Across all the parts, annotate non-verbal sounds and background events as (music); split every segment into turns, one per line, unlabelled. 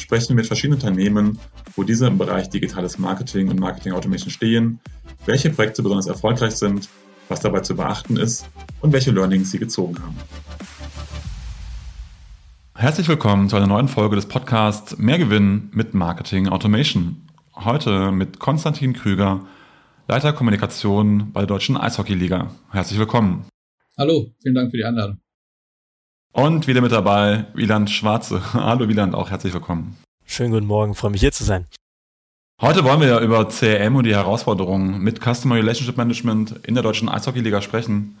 sprechen wir mit verschiedenen Unternehmen, wo diese im Bereich digitales Marketing und Marketing Automation stehen, welche Projekte besonders erfolgreich sind, was dabei zu beachten ist und welche Learnings sie gezogen haben. Herzlich willkommen zu einer neuen Folge des Podcasts Mehr Gewinn mit Marketing Automation. Heute mit Konstantin Krüger, Leiter Kommunikation bei der Deutschen Eishockey-Liga. Herzlich willkommen.
Hallo, vielen Dank für die Einladung.
Und wieder mit dabei Wieland Schwarze. (laughs) Hallo Wieland, auch herzlich willkommen.
Schönen guten Morgen, freue mich hier zu sein.
Heute wollen wir ja über CRM und die Herausforderungen mit Customer Relationship Management in der deutschen Eishockey-Liga sprechen.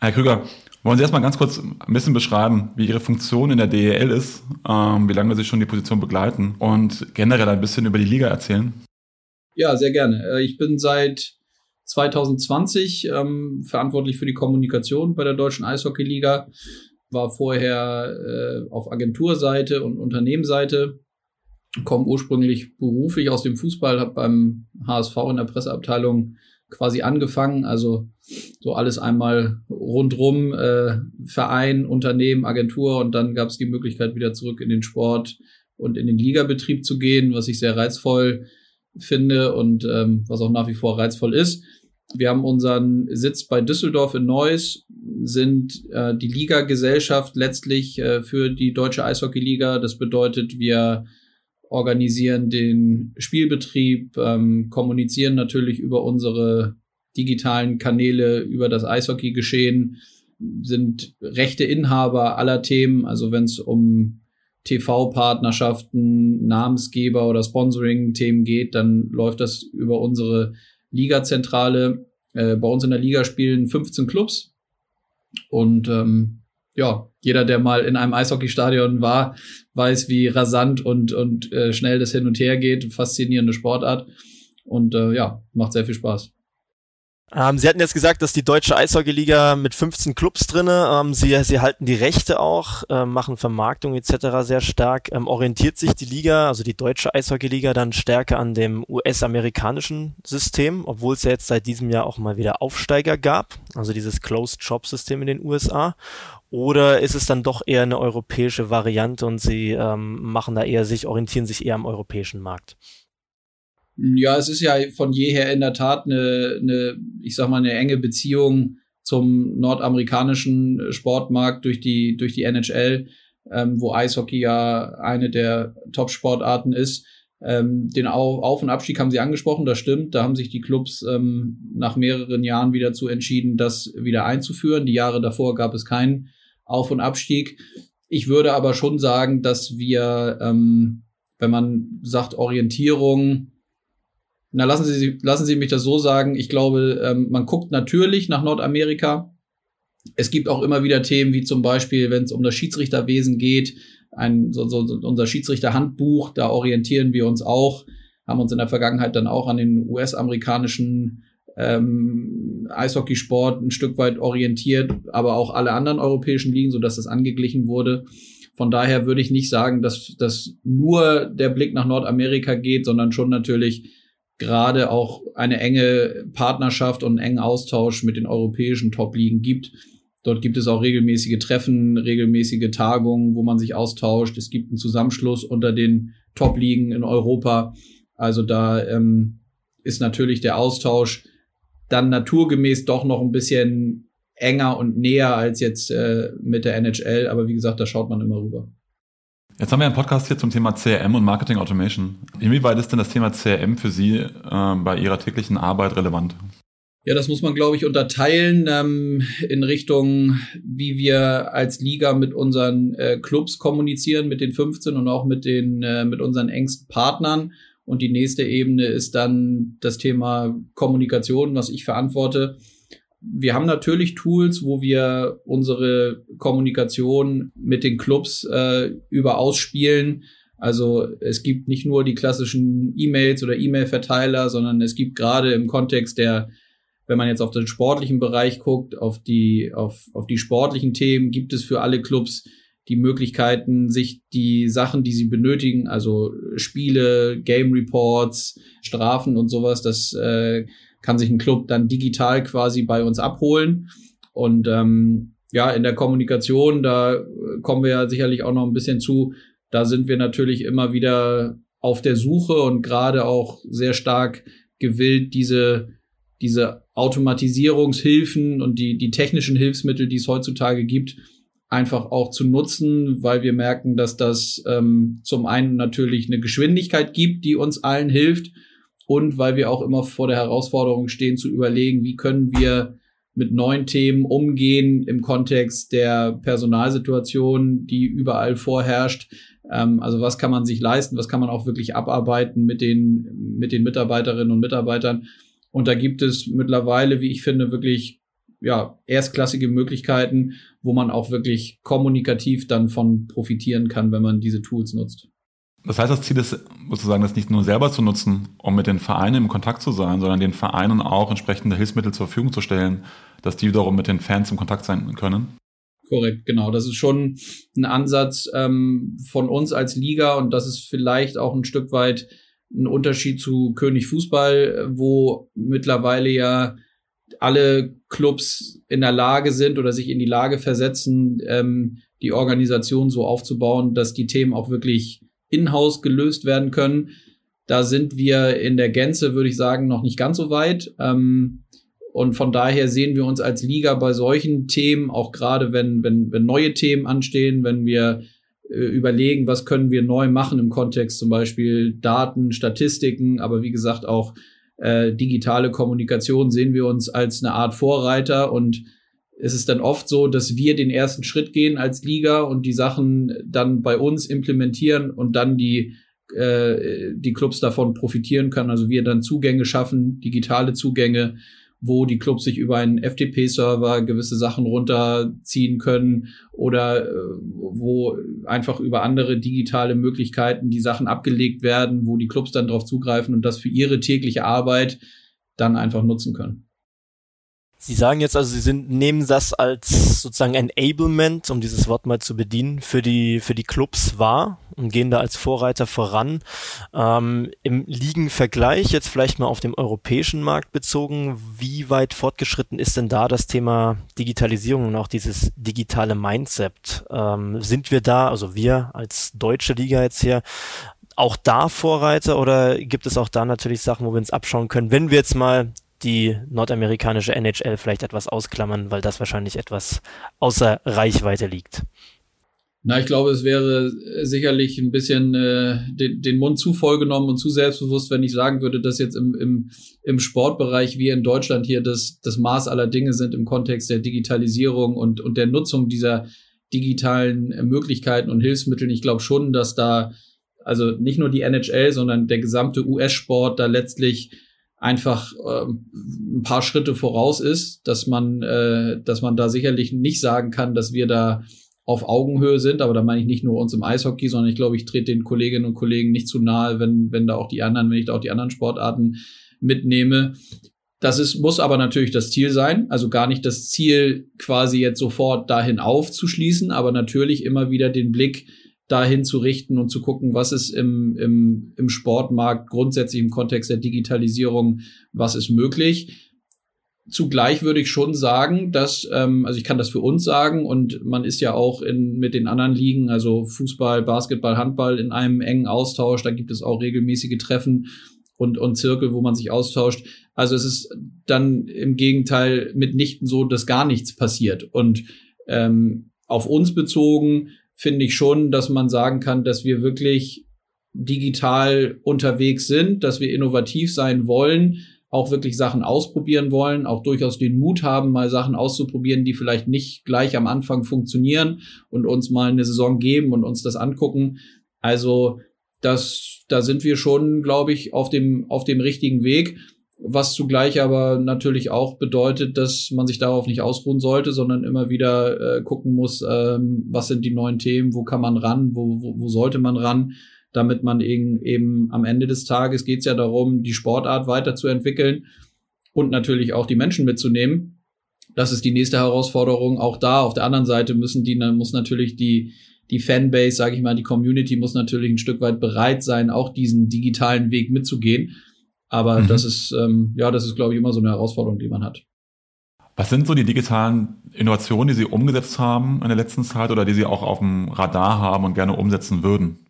Herr Krüger, wollen Sie erstmal ganz kurz ein bisschen beschreiben, wie Ihre Funktion in der DEL ist, ähm, wie lange Sie schon die Position begleiten und generell ein bisschen über die Liga erzählen?
Ja, sehr gerne. Äh, ich bin seit 2020 ähm, verantwortlich für die Kommunikation bei der Deutschen Eishockey-Liga, war vorher äh, auf Agenturseite und Unternehmensseite komme ursprünglich beruflich aus dem Fußball, habe beim HSV in der Presseabteilung quasi angefangen, also so alles einmal rundrum, äh, Verein, Unternehmen, Agentur und dann gab es die Möglichkeit, wieder zurück in den Sport und in den Ligabetrieb zu gehen, was ich sehr reizvoll finde und ähm, was auch nach wie vor reizvoll ist. Wir haben unseren Sitz bei Düsseldorf in Neuss, sind äh, die Liga-Gesellschaft letztlich äh, für die Deutsche Eishockey-Liga. Das bedeutet, wir organisieren den Spielbetrieb, ähm, kommunizieren natürlich über unsere digitalen Kanäle, über das Eishockey-Geschehen, sind rechte Inhaber aller Themen, also wenn es um TV-Partnerschaften, Namensgeber oder Sponsoring-Themen geht, dann läuft das über unsere Liga-Zentrale. Äh, bei uns in der Liga spielen 15 Clubs und ähm, ja, jeder, der mal in einem Eishockeystadion war, weiß, wie rasant und, und äh, schnell das hin und her geht. Faszinierende Sportart. Und äh, ja, macht sehr viel Spaß.
Ähm, Sie hatten jetzt gesagt, dass die deutsche Eishockeyliga mit 15 Clubs drinne, ähm, Sie, Sie halten die Rechte auch, äh, machen Vermarktung etc. sehr stark. Ähm, orientiert sich die Liga, also die deutsche Eishockeyliga, dann stärker an dem US-amerikanischen System, obwohl es ja jetzt seit diesem Jahr auch mal wieder Aufsteiger gab, also dieses Closed-Shop-System in den USA? Oder ist es dann doch eher eine europäische Variante und Sie ähm, machen da eher sich, orientieren sich eher am europäischen Markt?
Ja, es ist ja von jeher in der Tat eine, eine ich sag mal, eine enge Beziehung zum nordamerikanischen Sportmarkt durch die, durch die NHL, ähm, wo Eishockey ja eine der Top-Sportarten ist. Ähm, den Auf- und Abstieg haben Sie angesprochen, das stimmt. Da haben sich die Clubs ähm, nach mehreren Jahren wieder zu entschieden, das wieder einzuführen. Die Jahre davor gab es keinen auf- und Abstieg. Ich würde aber schon sagen, dass wir, ähm, wenn man sagt Orientierung, na lassen Sie, lassen Sie mich das so sagen. Ich glaube, ähm, man guckt natürlich nach Nordamerika. Es gibt auch immer wieder Themen, wie zum Beispiel, wenn es um das Schiedsrichterwesen geht, ein, so, so, unser Schiedsrichterhandbuch, da orientieren wir uns auch, haben uns in der Vergangenheit dann auch an den US-amerikanischen ähm, Eishockeysport ein Stück weit orientiert, aber auch alle anderen europäischen Ligen, so dass das angeglichen wurde. Von daher würde ich nicht sagen, dass, dass nur der Blick nach Nordamerika geht, sondern schon natürlich gerade auch eine enge Partnerschaft und einen engen Austausch mit den europäischen Top-Ligen gibt. Dort gibt es auch regelmäßige Treffen, regelmäßige Tagungen, wo man sich austauscht. Es gibt einen Zusammenschluss unter den Top-Ligen in Europa. Also da ähm, ist natürlich der Austausch dann naturgemäß doch noch ein bisschen enger und näher als jetzt äh, mit der NHL. Aber wie gesagt, da schaut man immer rüber.
Jetzt haben wir einen Podcast hier zum Thema CRM und Marketing Automation. Inwieweit ist denn das Thema CRM für Sie äh, bei Ihrer täglichen Arbeit relevant?
Ja, das muss man, glaube ich, unterteilen ähm, in Richtung, wie wir als Liga mit unseren äh, Clubs kommunizieren, mit den 15 und auch mit den äh, mit unseren engsten Partnern. Und die nächste Ebene ist dann das Thema Kommunikation, was ich verantworte. Wir haben natürlich Tools, wo wir unsere Kommunikation mit den Clubs äh, über ausspielen. Also es gibt nicht nur die klassischen E-Mails oder E-Mail-Verteiler, sondern es gibt gerade im Kontext der, wenn man jetzt auf den sportlichen Bereich guckt, auf die, auf, auf die sportlichen Themen, gibt es für alle Clubs die Möglichkeiten, sich die Sachen, die sie benötigen, also Spiele, Game Reports, Strafen und sowas, das äh, kann sich ein Club dann digital quasi bei uns abholen. Und ähm, ja, in der Kommunikation, da kommen wir ja sicherlich auch noch ein bisschen zu. Da sind wir natürlich immer wieder auf der Suche und gerade auch sehr stark gewillt, diese, diese Automatisierungshilfen und die, die technischen Hilfsmittel, die es heutzutage gibt, einfach auch zu nutzen, weil wir merken, dass das ähm, zum einen natürlich eine Geschwindigkeit gibt, die uns allen hilft und weil wir auch immer vor der Herausforderung stehen zu überlegen, wie können wir mit neuen Themen umgehen im Kontext der Personalsituation, die überall vorherrscht. Ähm, also was kann man sich leisten, was kann man auch wirklich abarbeiten mit den, mit den Mitarbeiterinnen und Mitarbeitern. Und da gibt es mittlerweile, wie ich finde, wirklich ja, erstklassige Möglichkeiten, wo man auch wirklich kommunikativ dann von profitieren kann, wenn man diese Tools nutzt.
Das heißt, das Ziel ist sozusagen, das nicht nur selber zu nutzen, um mit den Vereinen im Kontakt zu sein, sondern den Vereinen auch entsprechende Hilfsmittel zur Verfügung zu stellen, dass die wiederum mit den Fans im Kontakt sein können.
Korrekt, genau. Das ist schon ein Ansatz ähm, von uns als Liga und das ist vielleicht auch ein Stück weit ein Unterschied zu König Fußball, wo mittlerweile ja alle Clubs in der Lage sind oder sich in die Lage versetzen, ähm, die Organisation so aufzubauen, dass die Themen auch wirklich in-house gelöst werden können. Da sind wir in der Gänze, würde ich sagen, noch nicht ganz so weit. Ähm, und von daher sehen wir uns als Liga bei solchen Themen, auch gerade wenn, wenn, wenn neue Themen anstehen, wenn wir äh, überlegen, was können wir neu machen im Kontext zum Beispiel Daten, Statistiken, aber wie gesagt auch äh, digitale Kommunikation sehen wir uns als eine Art Vorreiter und es ist dann oft so, dass wir den ersten Schritt gehen als Liga und die Sachen dann bei uns implementieren und dann die äh, die Clubs davon profitieren können. Also wir dann Zugänge schaffen, digitale Zugänge, wo die Clubs sich über einen FTP-Server gewisse Sachen runterziehen können oder äh, wo einfach über andere digitale Möglichkeiten die Sachen abgelegt werden, wo die Clubs dann darauf zugreifen und das für ihre tägliche Arbeit dann einfach nutzen können.
Sie sagen jetzt also, Sie sind, nehmen das als sozusagen Enablement, um dieses Wort mal zu bedienen, für die, für die Clubs wahr und gehen da als Vorreiter voran. Ähm, Im Ligenvergleich, jetzt vielleicht mal auf dem europäischen Markt bezogen, wie weit fortgeschritten ist denn da das Thema Digitalisierung und auch dieses digitale Mindset? Ähm, sind wir da, also wir als deutsche Liga jetzt hier, auch da Vorreiter oder gibt es auch da natürlich Sachen, wo wir uns abschauen können, wenn wir jetzt mal die nordamerikanische NHL vielleicht etwas ausklammern, weil das wahrscheinlich etwas außer Reichweite liegt.
Na, ich glaube, es wäre sicherlich ein bisschen äh, den, den Mund zu vollgenommen und zu selbstbewusst, wenn ich sagen würde, dass jetzt im, im, im Sportbereich wir in Deutschland hier das, das Maß aller Dinge sind im Kontext der Digitalisierung und, und der Nutzung dieser digitalen Möglichkeiten und Hilfsmittel. Ich glaube schon, dass da also nicht nur die NHL, sondern der gesamte US-Sport da letztlich einfach äh, ein paar Schritte voraus ist, dass man, äh, dass man da sicherlich nicht sagen kann, dass wir da auf Augenhöhe sind, aber da meine ich nicht nur uns im Eishockey, sondern ich glaube, ich trete den Kolleginnen und Kollegen nicht zu nahe, wenn, wenn da auch die anderen, wenn ich da auch die anderen Sportarten mitnehme. Das ist, muss aber natürlich das Ziel sein. Also gar nicht das Ziel, quasi jetzt sofort dahin aufzuschließen, aber natürlich immer wieder den Blick dahin zu richten und zu gucken, was ist im, im, im Sportmarkt grundsätzlich im Kontext der Digitalisierung, was ist möglich. Zugleich würde ich schon sagen, dass, ähm, also ich kann das für uns sagen und man ist ja auch in, mit den anderen Ligen, also Fußball, Basketball, Handball in einem engen Austausch, da gibt es auch regelmäßige Treffen und, und Zirkel, wo man sich austauscht. Also es ist dann im Gegenteil mitnichten so, dass gar nichts passiert. Und ähm, auf uns bezogen finde ich schon, dass man sagen kann, dass wir wirklich digital unterwegs sind, dass wir innovativ sein wollen, auch wirklich Sachen ausprobieren wollen, auch durchaus den Mut haben, mal Sachen auszuprobieren, die vielleicht nicht gleich am Anfang funktionieren und uns mal eine Saison geben und uns das angucken. Also das, da sind wir schon, glaube ich, auf dem, auf dem richtigen Weg was zugleich aber natürlich auch bedeutet, dass man sich darauf nicht ausruhen sollte, sondern immer wieder äh, gucken muss, ähm, was sind die neuen Themen, wo kann man ran, wo, wo, wo sollte man ran, damit man eben, eben am Ende des Tages geht es ja darum, die Sportart weiterzuentwickeln und natürlich auch die Menschen mitzunehmen. Das ist die nächste Herausforderung. Auch da auf der anderen Seite müssen die, muss natürlich die, die Fanbase, sage ich mal, die Community muss natürlich ein Stück weit bereit sein, auch diesen digitalen Weg mitzugehen. Aber mhm. das ist, ähm, ja, das ist, glaube ich, immer so eine Herausforderung, die man hat.
Was sind so die digitalen Innovationen, die Sie umgesetzt haben in der letzten Zeit oder die Sie auch auf dem Radar haben und gerne umsetzen würden?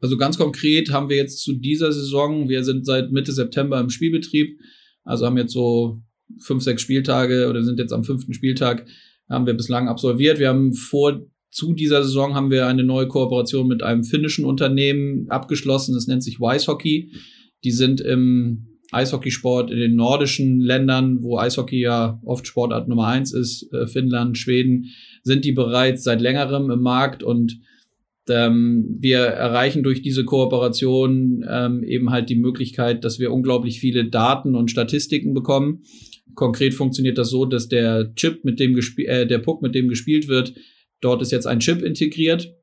Also ganz konkret haben wir jetzt zu dieser Saison, wir sind seit Mitte September im Spielbetrieb, also haben jetzt so fünf, sechs Spieltage oder sind jetzt am fünften Spieltag, haben wir bislang absolviert. Wir haben vor zu dieser Saison haben wir eine neue Kooperation mit einem finnischen Unternehmen abgeschlossen. Das nennt sich Wise Hockey. Die sind im Eishockeysport in den nordischen Ländern, wo Eishockey ja oft Sportart Nummer eins ist, äh, Finnland, Schweden, sind die bereits seit längerem im Markt und ähm, wir erreichen durch diese Kooperation ähm, eben halt die Möglichkeit, dass wir unglaublich viele Daten und Statistiken bekommen. Konkret funktioniert das so, dass der Chip, mit dem äh, der Puck, mit dem gespielt wird, dort ist jetzt ein Chip integriert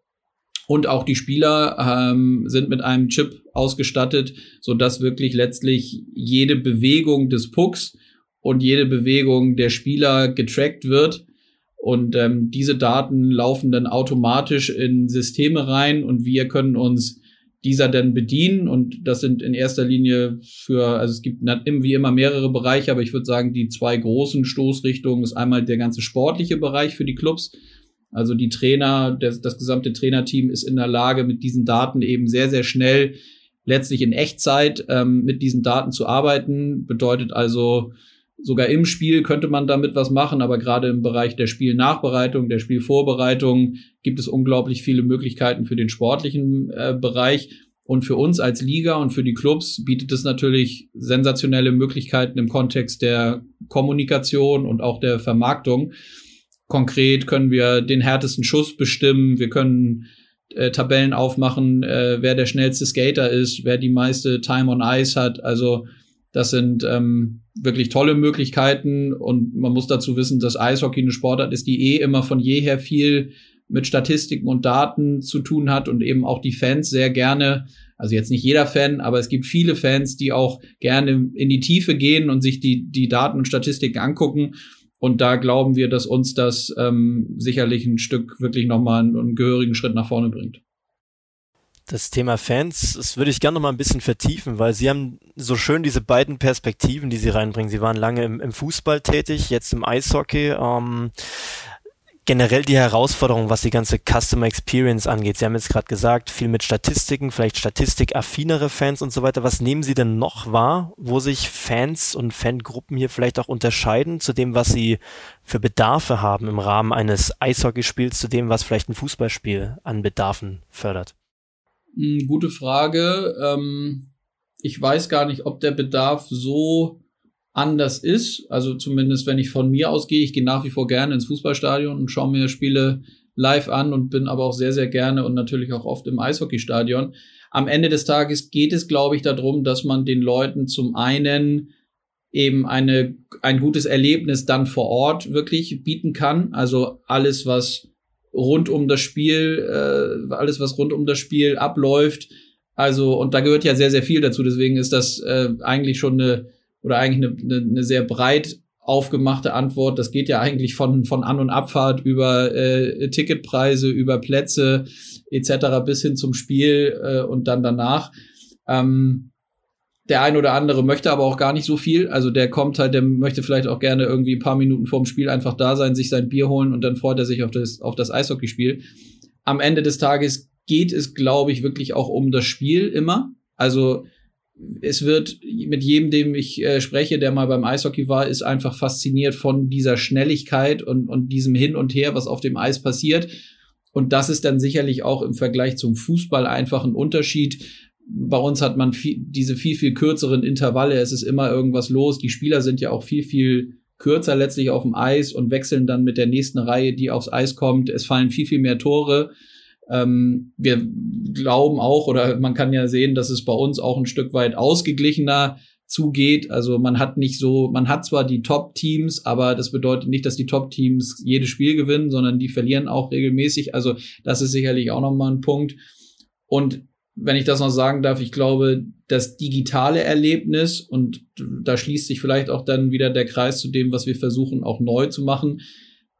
und auch die Spieler ähm, sind mit einem Chip ausgestattet, so dass wirklich letztlich jede Bewegung des Pucks und jede Bewegung der Spieler getrackt wird. Und ähm, diese Daten laufen dann automatisch in Systeme rein und wir können uns dieser dann bedienen. Und das sind in erster Linie für, also es gibt wie immer mehrere Bereiche, aber ich würde sagen, die zwei großen Stoßrichtungen ist einmal der ganze sportliche Bereich für die Clubs also die Trainer, das, das gesamte Trainerteam ist in der Lage, mit diesen Daten eben sehr, sehr schnell, letztlich in Echtzeit ähm, mit diesen Daten zu arbeiten. Bedeutet also, sogar im Spiel könnte man damit was machen, aber gerade im Bereich der Spielnachbereitung, der Spielvorbereitung gibt es unglaublich viele Möglichkeiten für den sportlichen äh, Bereich. Und für uns als Liga und für die Clubs bietet es natürlich sensationelle Möglichkeiten im Kontext der Kommunikation und auch der Vermarktung. Konkret können wir den härtesten Schuss bestimmen. Wir können äh, Tabellen aufmachen, äh, wer der schnellste Skater ist, wer die meiste Time on Ice hat. Also das sind ähm, wirklich tolle Möglichkeiten und man muss dazu wissen, dass Eishockey eine Sportart ist, die eh immer von jeher viel mit Statistiken und Daten zu tun hat und eben auch die Fans sehr gerne, also jetzt nicht jeder Fan, aber es gibt viele Fans, die auch gerne in die Tiefe gehen und sich die, die Daten und Statistiken angucken. Und da glauben wir, dass uns das ähm, sicherlich ein Stück wirklich nochmal einen, einen gehörigen Schritt nach vorne bringt.
Das Thema Fans, das würde ich gerne noch mal ein bisschen vertiefen, weil Sie haben so schön diese beiden Perspektiven, die Sie reinbringen. Sie waren lange im, im Fußball tätig, jetzt im Eishockey. Ähm, generell die Herausforderung, was die ganze Customer Experience angeht. Sie haben jetzt gerade gesagt, viel mit Statistiken, vielleicht statistikaffinere Fans und so weiter. Was nehmen Sie denn noch wahr, wo sich Fans und Fangruppen hier vielleicht auch unterscheiden zu dem, was sie für Bedarfe haben im Rahmen eines Eishockeyspiels, zu dem, was vielleicht ein Fußballspiel an Bedarfen fördert?
Hm, gute Frage. Ähm, ich weiß gar nicht, ob der Bedarf so anders ist. Also zumindest, wenn ich von mir ausgehe, ich gehe nach wie vor gerne ins Fußballstadion und schaue mir Spiele live an und bin aber auch sehr, sehr gerne und natürlich auch oft im Eishockeystadion. Am Ende des Tages geht es, glaube ich, darum, dass man den Leuten zum einen eben eine, ein gutes Erlebnis dann vor Ort wirklich bieten kann. Also alles, was rund um das Spiel, äh, alles, was rund um das Spiel abläuft. Also, und da gehört ja sehr, sehr viel dazu. Deswegen ist das äh, eigentlich schon eine oder eigentlich eine, eine, eine sehr breit aufgemachte Antwort. Das geht ja eigentlich von, von An- und Abfahrt über äh, Ticketpreise, über Plätze etc. bis hin zum Spiel äh, und dann danach. Ähm, der ein oder andere möchte aber auch gar nicht so viel. Also der kommt halt, der möchte vielleicht auch gerne irgendwie ein paar Minuten vorm Spiel einfach da sein, sich sein Bier holen und dann freut er sich auf das, auf das Eishockeyspiel. Am Ende des Tages geht es, glaube ich, wirklich auch um das Spiel immer. Also es wird mit jedem, dem ich äh, spreche, der mal beim Eishockey war, ist einfach fasziniert von dieser Schnelligkeit und, und diesem Hin und Her, was auf dem Eis passiert. Und das ist dann sicherlich auch im Vergleich zum Fußball einfach ein Unterschied. Bei uns hat man viel, diese viel, viel kürzeren Intervalle. Es ist immer irgendwas los. Die Spieler sind ja auch viel, viel kürzer letztlich auf dem Eis und wechseln dann mit der nächsten Reihe, die aufs Eis kommt. Es fallen viel, viel mehr Tore. Ähm, wir glauben auch, oder man kann ja sehen, dass es bei uns auch ein Stück weit ausgeglichener zugeht. Also man hat nicht so, man hat zwar die Top-Teams, aber das bedeutet nicht, dass die Top-Teams jedes Spiel gewinnen, sondern die verlieren auch regelmäßig. Also das ist sicherlich auch nochmal ein Punkt. Und wenn ich das noch sagen darf, ich glaube, das digitale Erlebnis und da schließt sich vielleicht auch dann wieder der Kreis zu dem, was wir versuchen auch neu zu machen.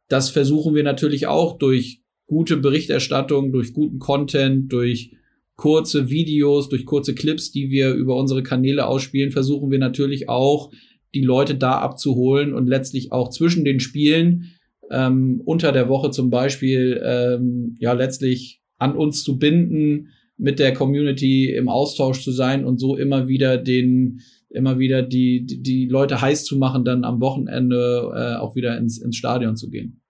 Das versuchen wir natürlich auch durch gute Berichterstattung, durch guten Content, durch kurze Videos, durch kurze Clips, die wir über unsere Kanäle ausspielen, versuchen wir natürlich auch die Leute da abzuholen und letztlich auch zwischen den Spielen ähm, unter der Woche zum Beispiel ähm, ja letztlich an uns zu binden, mit der Community im Austausch zu sein und so immer wieder den immer wieder die die, Leute heiß zu machen, dann am Wochenende äh, auch wieder ins, ins Stadion zu gehen.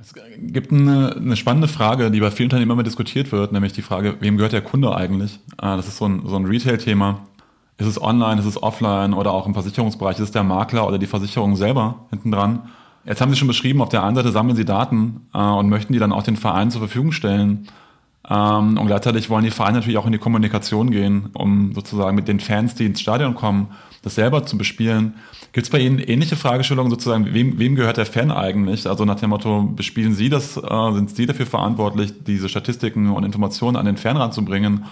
Es gibt eine, eine spannende Frage, die bei vielen Unternehmen immer diskutiert wird, nämlich die Frage, wem gehört der Kunde eigentlich? Ah, das ist so ein, so ein Retail-Thema. Ist es online, ist es offline oder auch im Versicherungsbereich? Ist es der Makler oder die Versicherung selber hinten dran? Jetzt haben Sie schon beschrieben, auf der einen Seite sammeln Sie Daten äh, und möchten die dann auch den Vereinen zur Verfügung stellen. Ähm, und gleichzeitig wollen die Vereine natürlich auch in die Kommunikation gehen, um sozusagen mit den Fans, die ins Stadion kommen, das selber zu bespielen. Gibt es bei Ihnen ähnliche Fragestellungen sozusagen, wem, wem gehört der Fan eigentlich? Also nach dem Motto, bespielen Sie das, äh, sind Sie dafür verantwortlich, diese Statistiken und Informationen an den Fan ranzubringen?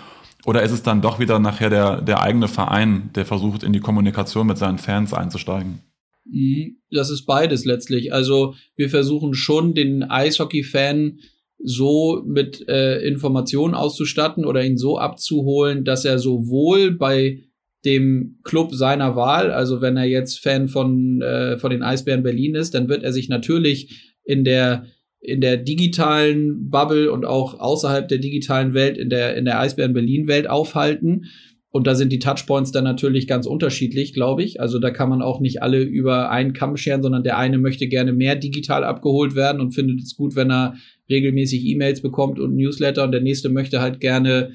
Oder ist es dann doch wieder nachher der, der eigene Verein, der versucht, in die Kommunikation mit seinen Fans einzusteigen?
Mhm. Das ist beides letztlich. Also wir versuchen schon den Eishockey-Fan so mit äh, Informationen auszustatten oder ihn so abzuholen, dass er sowohl bei dem Club seiner Wahl, also wenn er jetzt Fan von, äh, von den Eisbären Berlin ist, dann wird er sich natürlich in der in der digitalen Bubble und auch außerhalb der digitalen Welt in der in der Eisbären Berlin Welt aufhalten und da sind die Touchpoints dann natürlich ganz unterschiedlich, glaube ich. Also da kann man auch nicht alle über einen Kamm scheren, sondern der eine möchte gerne mehr digital abgeholt werden und findet es gut, wenn er regelmäßig E-Mails bekommt und Newsletter und der nächste möchte halt gerne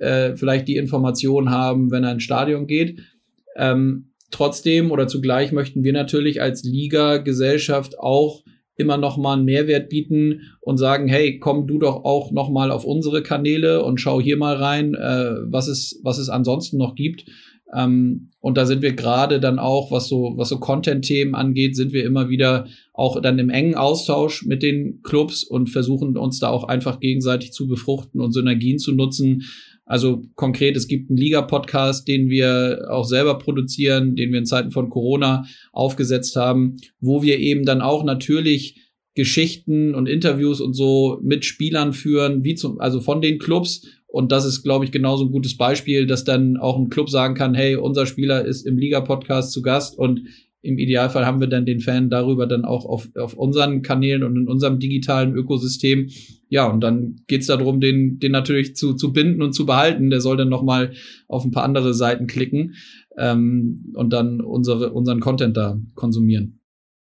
äh, vielleicht die Information haben, wenn er ins Stadion geht. Ähm, trotzdem oder zugleich möchten wir natürlich als Liga-Gesellschaft auch immer noch mal einen Mehrwert bieten und sagen, hey, komm du doch auch noch mal auf unsere Kanäle und schau hier mal rein, äh, was es was es ansonsten noch gibt. Ähm, und da sind wir gerade dann auch, was so was so Content-Themen angeht, sind wir immer wieder auch dann im engen Austausch mit den Clubs und versuchen uns da auch einfach gegenseitig zu befruchten und Synergien zu nutzen. Also konkret, es gibt einen Liga-Podcast, den wir auch selber produzieren, den wir in Zeiten von Corona aufgesetzt haben, wo wir eben dann auch natürlich Geschichten und Interviews und so mit Spielern führen, wie zum, also von den Clubs. Und das ist, glaube ich, genauso ein gutes Beispiel, dass dann auch ein Club sagen kann, hey, unser Spieler ist im Liga-Podcast zu Gast und im Idealfall haben wir dann den Fan darüber dann auch auf, auf unseren Kanälen und in unserem digitalen Ökosystem. Ja, und dann geht's darum, den, den natürlich zu, zu binden und zu behalten. Der soll dann noch mal auf ein paar andere Seiten klicken ähm, und dann unsere, unseren Content da konsumieren.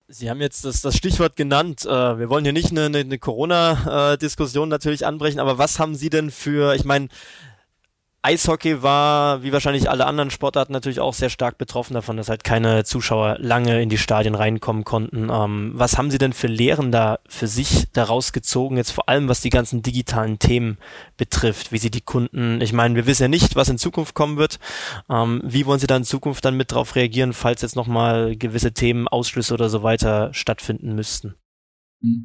Sie haben jetzt das, das Stichwort genannt. Äh, wir wollen hier nicht eine, eine Corona-Diskussion natürlich anbrechen, aber was haben Sie denn für, ich meine, Eishockey war, wie wahrscheinlich alle anderen Sportarten, natürlich auch sehr stark betroffen davon, dass halt keine Zuschauer lange in die Stadien reinkommen konnten. Ähm, was haben Sie denn für Lehren da für sich daraus gezogen, jetzt vor allem was die ganzen digitalen Themen betrifft, wie Sie die Kunden, ich meine, wir wissen ja nicht, was in Zukunft kommen wird. Ähm, wie wollen Sie da in Zukunft dann mit drauf reagieren, falls jetzt nochmal gewisse Themen, Ausschlüsse oder so weiter stattfinden müssten?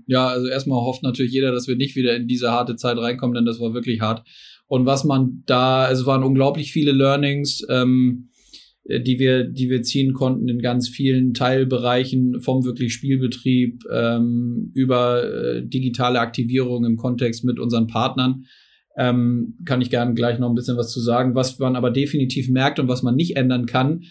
Ja, also erstmal hofft natürlich jeder, dass wir nicht wieder in diese harte Zeit reinkommen, denn das war wirklich hart und was man da, also es waren unglaublich viele Learnings, ähm, die wir, die wir ziehen konnten in ganz vielen Teilbereichen vom wirklich Spielbetrieb ähm, über äh, digitale Aktivierung im Kontext mit unseren Partnern. Ähm, kann ich gerne gleich noch ein bisschen was zu sagen. Was man aber definitiv merkt und was man nicht ändern kann,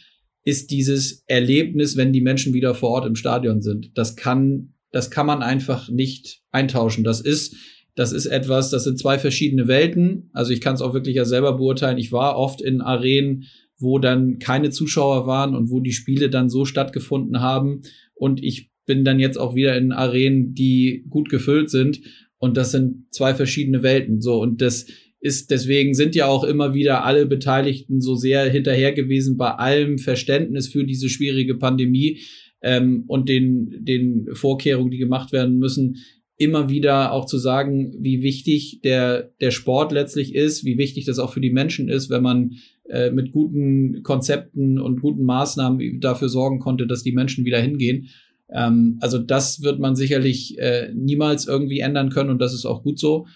ist dieses Erlebnis, wenn die Menschen wieder vor Ort im Stadion sind. Das kann, das kann man einfach nicht eintauschen. Das ist das ist etwas, das sind zwei verschiedene Welten. Also ich kann es auch wirklich ja selber beurteilen. Ich war oft in Arenen, wo dann keine Zuschauer waren und wo die Spiele dann so stattgefunden haben. Und ich bin dann jetzt auch wieder in Arenen, die gut gefüllt sind. Und das sind zwei verschiedene Welten. So, und das ist, deswegen sind ja auch immer wieder alle Beteiligten so sehr hinterher gewesen bei allem Verständnis für diese schwierige Pandemie ähm, und den, den Vorkehrungen, die gemacht werden müssen, immer wieder auch zu sagen, wie wichtig der, der Sport letztlich ist, wie wichtig das auch für die Menschen ist, wenn man äh, mit guten Konzepten und guten Maßnahmen dafür sorgen konnte, dass die Menschen wieder hingehen. Ähm, also das wird man sicherlich äh, niemals irgendwie ändern können und das ist auch gut so.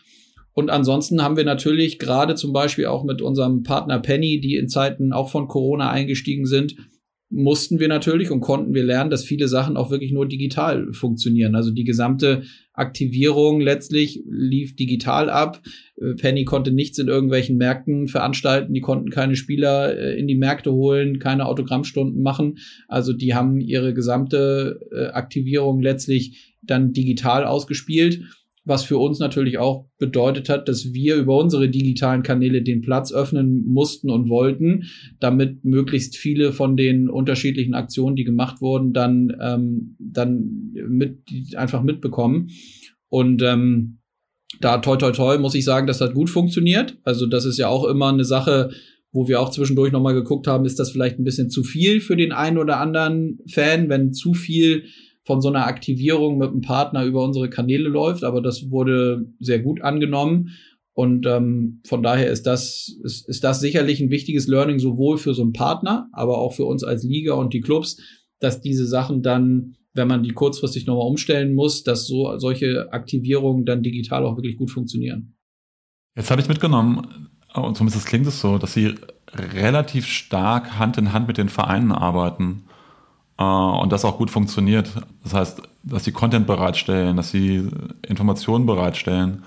Und ansonsten haben wir natürlich gerade zum Beispiel auch mit unserem Partner Penny, die in Zeiten auch von Corona eingestiegen sind, mussten wir natürlich und konnten wir lernen, dass viele Sachen auch wirklich nur digital funktionieren. Also die gesamte Aktivierung letztlich lief digital ab. Äh, Penny konnte nichts in irgendwelchen Märkten veranstalten, die konnten keine Spieler äh, in die Märkte holen, keine Autogrammstunden machen. Also die haben ihre gesamte äh, Aktivierung letztlich dann digital ausgespielt was für uns natürlich auch bedeutet hat, dass wir über unsere digitalen Kanäle den Platz öffnen mussten und wollten, damit möglichst viele von den unterschiedlichen Aktionen, die gemacht wurden, dann ähm, dann mit einfach mitbekommen und ähm, da toi toi toi muss ich sagen, das hat gut funktioniert. Also das ist ja auch immer eine Sache, wo wir auch zwischendurch nochmal geguckt haben, ist das vielleicht ein bisschen zu viel für den einen oder anderen Fan, wenn zu viel von so einer Aktivierung mit einem Partner über unsere Kanäle läuft, aber das wurde sehr gut angenommen. Und ähm, von daher ist das, ist, ist das sicherlich ein wichtiges Learning, sowohl für so einen Partner, aber auch für uns als Liga und die Clubs, dass diese Sachen dann, wenn man die kurzfristig nochmal umstellen muss, dass so solche Aktivierungen dann digital auch wirklich gut funktionieren.
Jetzt habe ich mitgenommen, und zumindest klingt es so, dass sie relativ stark Hand in Hand mit den Vereinen arbeiten. Äh, und das auch gut funktioniert. Das heißt, dass sie Content bereitstellen, dass sie Informationen bereitstellen,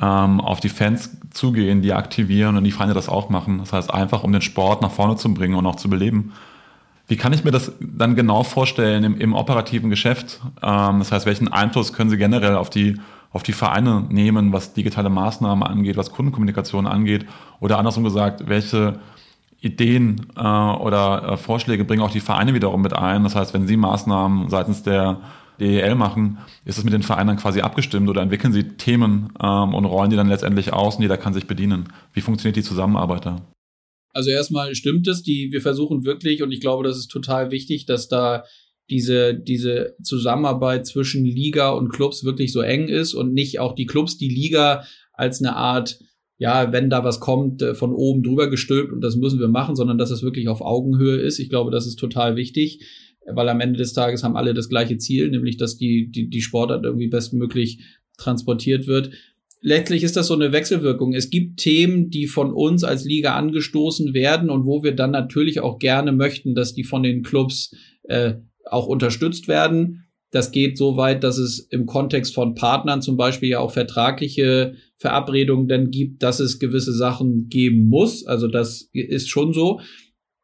ähm, auf die Fans zugehen, die aktivieren und die Feinde das auch machen. Das heißt, einfach um den Sport nach vorne zu bringen und auch zu beleben. Wie kann ich mir das dann genau vorstellen im, im operativen Geschäft? Ähm, das heißt, welchen Einfluss können Sie generell auf die, auf die Vereine nehmen, was digitale Maßnahmen angeht, was Kundenkommunikation angeht? Oder andersrum gesagt, welche Ideen äh, oder äh, Vorschläge bringen auch die Vereine wiederum mit ein. Das heißt, wenn sie Maßnahmen seitens der DEL machen, ist es mit den Vereinen quasi abgestimmt oder entwickeln sie Themen ähm, und rollen die dann letztendlich aus und jeder kann sich bedienen. Wie funktioniert die Zusammenarbeit da?
Also erstmal stimmt es, die wir versuchen wirklich und ich glaube, das ist total wichtig, dass da diese diese Zusammenarbeit zwischen Liga und Clubs wirklich so eng ist und nicht auch die Clubs die Liga als eine Art ja, wenn da was kommt, äh, von oben drüber gestülpt und das müssen wir machen, sondern dass es wirklich auf Augenhöhe ist. Ich glaube, das ist total wichtig, weil am Ende des Tages haben alle das gleiche Ziel, nämlich dass die, die, die Sportart irgendwie bestmöglich transportiert wird. Letztlich ist das so eine Wechselwirkung. Es gibt Themen, die von uns als Liga angestoßen werden und wo wir dann natürlich auch gerne möchten, dass die von den Clubs äh, auch unterstützt werden. Das geht so weit, dass es im Kontext von Partnern zum Beispiel ja auch vertragliche Verabredungen dann gibt, dass es gewisse Sachen geben muss. Also das ist schon so.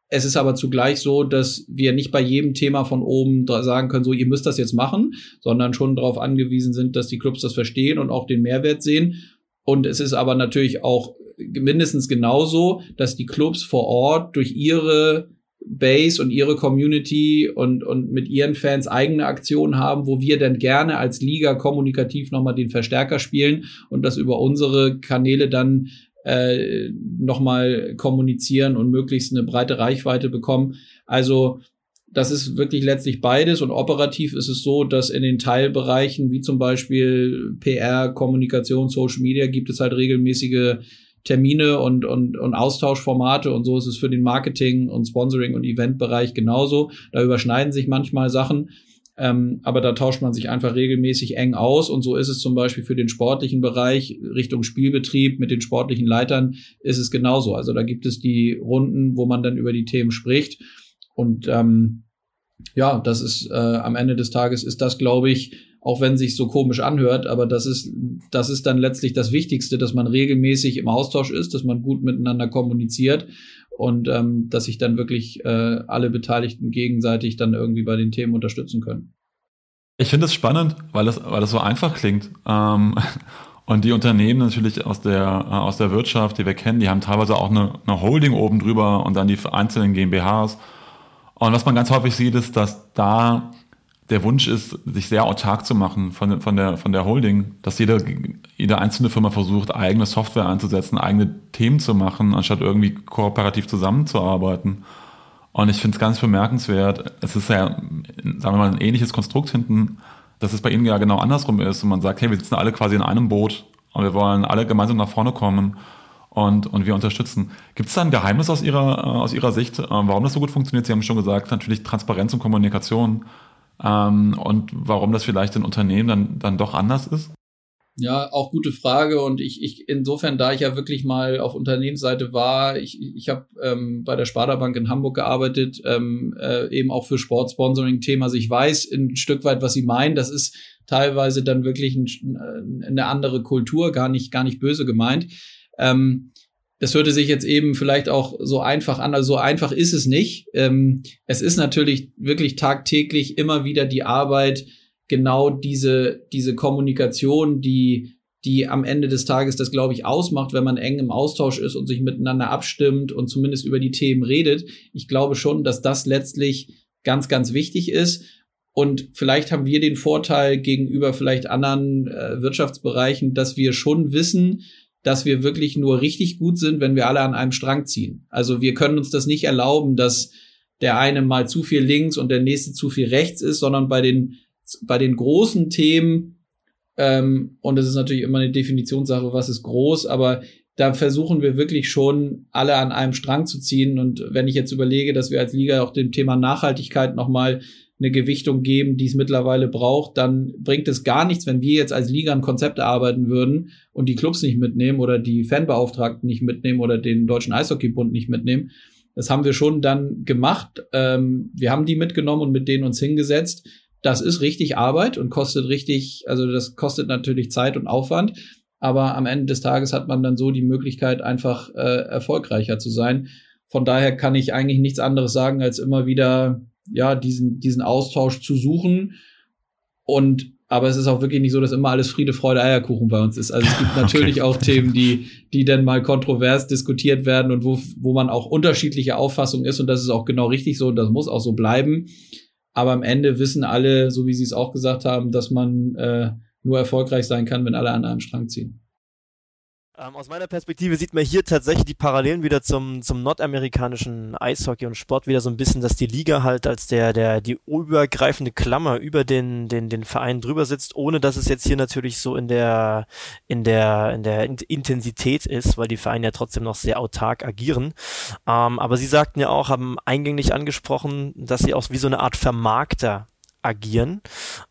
Es ist aber zugleich so, dass wir nicht bei jedem Thema von oben sagen können, so ihr müsst das jetzt machen, sondern schon darauf angewiesen sind, dass die Clubs das verstehen und auch den Mehrwert sehen. Und es ist aber natürlich auch mindestens genauso, dass die Clubs vor Ort durch ihre Base und ihre Community und, und mit ihren Fans eigene Aktionen haben, wo wir dann gerne als Liga kommunikativ nochmal den Verstärker spielen und das über unsere Kanäle dann äh, nochmal kommunizieren und möglichst eine breite Reichweite bekommen. Also das ist wirklich letztlich beides und operativ ist es so, dass in den Teilbereichen wie zum Beispiel PR, Kommunikation, Social Media gibt es halt regelmäßige Termine und, und, und Austauschformate und so ist es für den Marketing und Sponsoring und Eventbereich genauso. Da überschneiden sich manchmal Sachen. Ähm, aber da tauscht man sich einfach regelmäßig eng aus und so ist es zum Beispiel für den sportlichen Bereich Richtung Spielbetrieb mit den sportlichen Leitern ist es genauso. Also da gibt es die Runden, wo man dann über die Themen spricht und ähm, ja, das ist äh, am Ende des Tages ist das, glaube ich, auch wenn sich so komisch anhört, aber das ist, das ist dann letztlich das Wichtigste, dass man regelmäßig im Austausch ist, dass man gut miteinander kommuniziert und ähm, dass sich dann wirklich äh, alle Beteiligten gegenseitig dann irgendwie bei den Themen unterstützen können.
Ich finde es spannend, weil das, weil das so einfach klingt. Ähm, (laughs) und die Unternehmen natürlich aus der, äh, aus der Wirtschaft, die wir kennen, die haben teilweise auch eine, eine Holding oben drüber und dann die einzelnen GmbHs. Und was man ganz häufig sieht, ist, dass da der Wunsch ist, sich sehr autark zu machen von, von, der, von der Holding, dass jede, jede einzelne Firma versucht, eigene Software einzusetzen, eigene Themen zu machen, anstatt irgendwie kooperativ zusammenzuarbeiten. Und ich finde es ganz bemerkenswert, es ist ja, sagen wir mal, ein ähnliches Konstrukt hinten, dass es bei Ihnen ja genau andersrum ist und man sagt, hey, wir sitzen alle quasi in einem Boot und wir wollen alle gemeinsam nach vorne kommen und, und wir unterstützen. Gibt es da ein Geheimnis aus Ihrer, aus Ihrer Sicht, äh, warum das so gut funktioniert? Sie haben schon gesagt, natürlich Transparenz und Kommunikation ähm, und warum das vielleicht in Unternehmen dann, dann doch anders ist?
Ja, auch gute Frage. Und ich, ich insofern, da ich ja wirklich mal auf Unternehmensseite war, ich, ich habe ähm, bei der Sparda Bank in Hamburg gearbeitet, ähm, äh, eben auch für Sportsponsoring-Thema. Also ich weiß ein Stück weit, was Sie meinen. Das ist teilweise dann wirklich ein, eine andere Kultur, gar nicht, gar nicht böse gemeint. Ähm, das hörte sich jetzt eben vielleicht auch so einfach an, also so einfach ist es nicht. Ähm, es ist natürlich wirklich tagtäglich immer wieder die Arbeit, genau diese, diese Kommunikation, die, die am Ende des Tages das, glaube ich, ausmacht, wenn man eng im Austausch ist und sich miteinander abstimmt und zumindest über die Themen redet. Ich glaube schon, dass das letztlich ganz, ganz wichtig ist. Und vielleicht haben wir den Vorteil gegenüber vielleicht anderen äh, Wirtschaftsbereichen, dass wir schon wissen, dass wir wirklich nur richtig gut sind, wenn wir alle an einem Strang ziehen. Also wir können uns das nicht erlauben, dass der eine mal zu viel links und der nächste zu viel rechts ist, sondern bei den, bei den großen Themen, ähm, und es ist natürlich immer eine Definitionssache, was ist groß, aber da versuchen wir wirklich schon alle an einem Strang zu ziehen. Und wenn ich jetzt überlege, dass wir als Liga auch dem Thema Nachhaltigkeit nochmal eine Gewichtung geben, die es mittlerweile braucht, dann bringt es gar nichts, wenn wir jetzt als Liga ein Konzept erarbeiten würden und die Clubs nicht mitnehmen oder die Fanbeauftragten nicht mitnehmen oder den Deutschen Eishockeybund nicht mitnehmen. Das haben wir schon dann gemacht. Ähm, wir haben die mitgenommen und mit denen uns hingesetzt. Das ist richtig Arbeit und kostet richtig, also das kostet natürlich Zeit und Aufwand. Aber am Ende des Tages hat man dann so die Möglichkeit, einfach äh, erfolgreicher zu sein. Von daher kann ich eigentlich nichts anderes sagen, als immer wieder ja, diesen, diesen Austausch zu suchen. Und aber es ist auch wirklich nicht so, dass immer alles Friede, Freude, Eierkuchen bei uns ist. Also es gibt (laughs) natürlich okay. auch Themen, die, die dann mal kontrovers diskutiert werden und wo, wo man auch unterschiedliche Auffassungen ist. Und das ist auch genau richtig so und das muss auch so bleiben. Aber am Ende wissen alle, so wie Sie es auch gesagt haben, dass man äh, nur erfolgreich sein kann, wenn alle an einem Strang ziehen.
Ähm, aus meiner Perspektive sieht man hier tatsächlich die Parallelen wieder zum, zum nordamerikanischen Eishockey und Sport wieder so ein bisschen, dass die Liga halt als der, der, die übergreifende Klammer über den, den, den Verein drüber sitzt, ohne dass es jetzt hier natürlich so in der, in der, in der Intensität ist, weil die Vereine ja trotzdem noch sehr autark agieren. Ähm, aber Sie sagten ja auch, haben eingänglich angesprochen, dass Sie auch wie so eine Art Vermarkter agieren.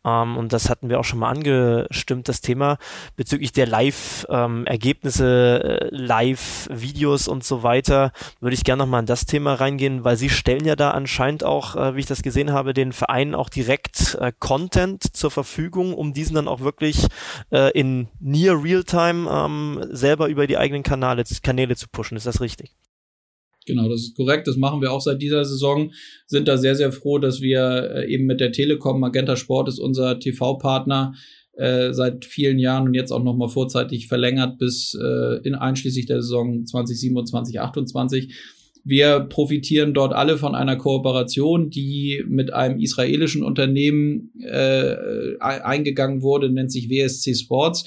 Ähm, und das hatten wir auch schon mal angestimmt, das Thema bezüglich der Live-Ergebnisse, ähm, äh, Live-Videos und so weiter. Würde ich gerne nochmal in das Thema reingehen, weil Sie stellen ja da anscheinend auch, äh, wie ich das gesehen habe, den Vereinen auch direkt äh, Content zur Verfügung, um diesen dann auch wirklich äh, in near Real-Time ähm, selber über die eigenen Kanäle, Kanäle zu pushen. Ist das richtig?
Genau, das ist korrekt. Das machen wir auch seit dieser Saison. Sind da sehr, sehr froh, dass wir äh, eben mit der Telekom, Magenta Sport ist unser TV-Partner äh, seit vielen Jahren und jetzt auch nochmal vorzeitig verlängert bis äh, in einschließlich der Saison 2027, 28. Wir profitieren dort alle von einer Kooperation, die mit einem israelischen Unternehmen äh, eingegangen wurde, nennt sich WSC Sports,